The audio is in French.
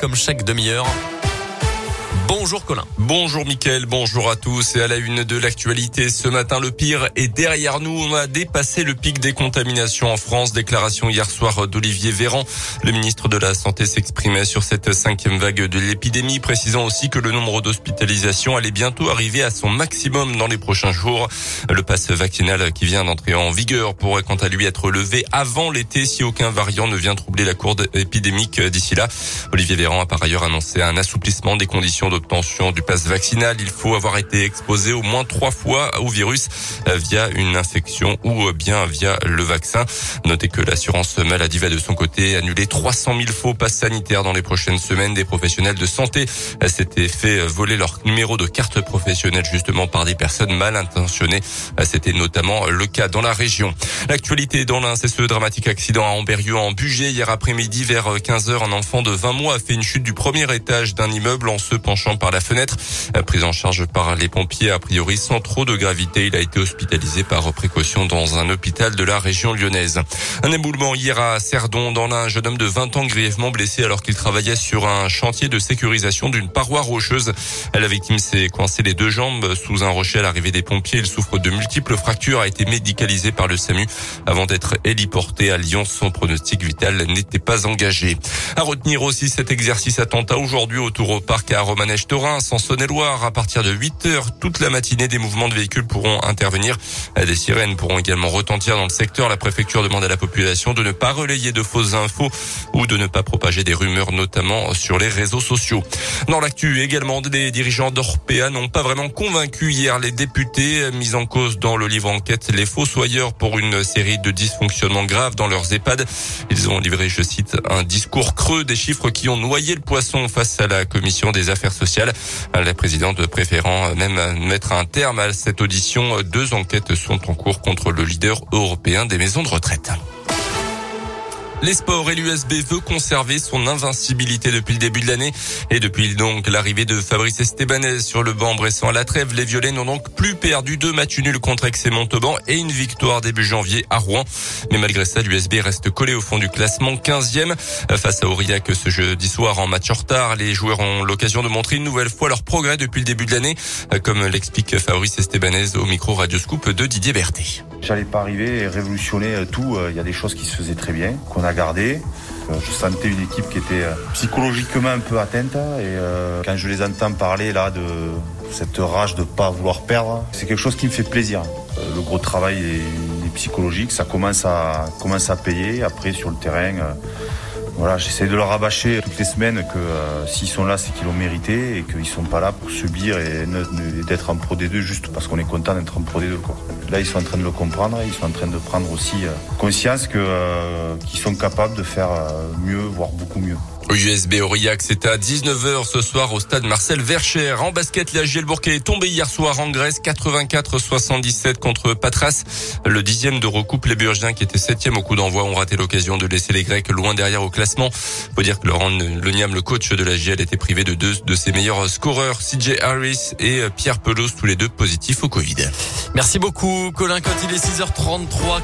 Comme chaque demi-heure. Bonjour Colin. Bonjour Mickaël, bonjour à tous. Et à la une de l'actualité, ce matin, le pire est derrière nous. On a dépassé le pic des contaminations en France. Déclaration hier soir d'Olivier Véran. Le ministre de la Santé s'exprimait sur cette cinquième vague de l'épidémie, précisant aussi que le nombre d'hospitalisations allait bientôt arriver à son maximum dans les prochains jours. Le pass vaccinal qui vient d'entrer en vigueur pourrait quant à lui être levé avant l'été si aucun variant ne vient troubler la courbe épidémique d'ici là. Olivier Véran a par ailleurs annoncé un assouplissement des conditions Obtention du pass vaccinal, il faut avoir été exposé au moins trois fois au virus euh, via une infection ou euh, bien via le vaccin. Notez que l'assurance maladie va de son côté annuler 300 000 faux passes sanitaires dans les prochaines semaines. Des professionnels de santé euh, s'étaient fait voler leur numéro de carte professionnelle justement par des personnes mal intentionnées. C'était notamment le cas dans la région. L'actualité dans l'un, c'est ce dramatique accident à Amberieu en Bugey. Hier après-midi vers 15h, un enfant de 20 mois a fait une chute du premier étage d'un immeuble en se penchant par la fenêtre. Euh, prise en charge par les pompiers, a priori sans trop de gravité. Il a été hospitalisé par précaution dans un hôpital de la région lyonnaise. Un éboulement hier à Cerdon, dans un jeune homme de 20 ans grièvement blessé alors qu'il travaillait sur un chantier de sécurisation d'une paroi rocheuse. La victime s'est coincé les deux jambes sous un rocher à l'arrivée des pompiers. Il souffre de multiples fractures, a été médicalisé par le SAMU avant d'être héliporté à Lyon. Son pronostic vital n'était pas engagé. À retenir aussi cet exercice attentat aujourd'hui au Tour au Parc à Romanèche Torin, en Saône-et-Loire. À partir de 8 heures, toute la matinée, des mouvements de véhicules pourront intervenir. Des sirènes pourront également retentir dans le secteur. La préfecture demande à la population de ne pas relayer de fausses infos ou de ne pas propager des rumeurs, notamment sur les réseaux sociaux. Dans l'actu également, des dirigeants d'Orpea n'ont pas vraiment convaincu hier les députés mis en cause dans le livre enquête les fossoyeurs pour une série de dysfonctionnements graves dans leurs EHPAD. Ils ont livré, je cite, un discours creux des chiffres qui ont noyé le poisson face à la commission des affaires la présidente préférant même mettre un terme à cette audition, deux enquêtes sont en cours contre le leader européen des maisons de retraite. Les sports et l'USB veut conserver son invincibilité depuis le début de l'année et depuis donc l'arrivée de Fabrice Estebanez sur le banc bressant à la trêve. Les Violets n'ont donc plus perdu deux matchs nuls contre Aix et Montauban et une victoire début janvier à Rouen. Mais malgré ça, l'USB reste collé au fond du classement 15e face à Aurillac ce jeudi soir en match en retard. Les joueurs ont l'occasion de montrer une nouvelle fois leur progrès depuis le début de l'année, comme l'explique Fabrice Estebanez au micro Radio Scoop de Didier Berthet. J'allais pas arriver et révolutionner tout. Il y a des choses qui se faisaient très bien, qu'on a gardé. Euh, je sentais une équipe qui était euh, psychologiquement un peu atteinte et euh, quand je les entends parler là de cette rage de pas vouloir perdre, c'est quelque chose qui me fait plaisir. Le gros travail est, psychologique, ça commence à commence à payer. Après sur le terrain, voilà, j'essaie de leur rabâcher toutes les semaines que s'ils sont là, c'est qu'ils l'ont mérité et qu'ils sont pas là pour subir et, d'être en Pro D2 juste parce qu'on est content d'être en Pro D2. Quoi. Là, ils sont en train de le comprendre, ils sont en train de prendre aussi conscience que qu'ils sont capables de faire mieux, voire beaucoup mieux. USB Aurillac, c'est à 19h ce soir au stade Marcel Vercher. En basket, la Gielbourg est tombée hier soir en Grèce, 84-77 contre Patras. Le dixième de recoupe, les Burgiens qui étaient septième au coup d'envoi ont raté l'occasion de laisser les Grecs loin derrière au classement. Faut dire que Laurent Leniam, le coach de la GL, était privé de deux de ses meilleurs scoreurs, CJ Harris et Pierre Pelos, tous les deux positifs au Covid. Merci beaucoup, Colin. Quand il est 6h33,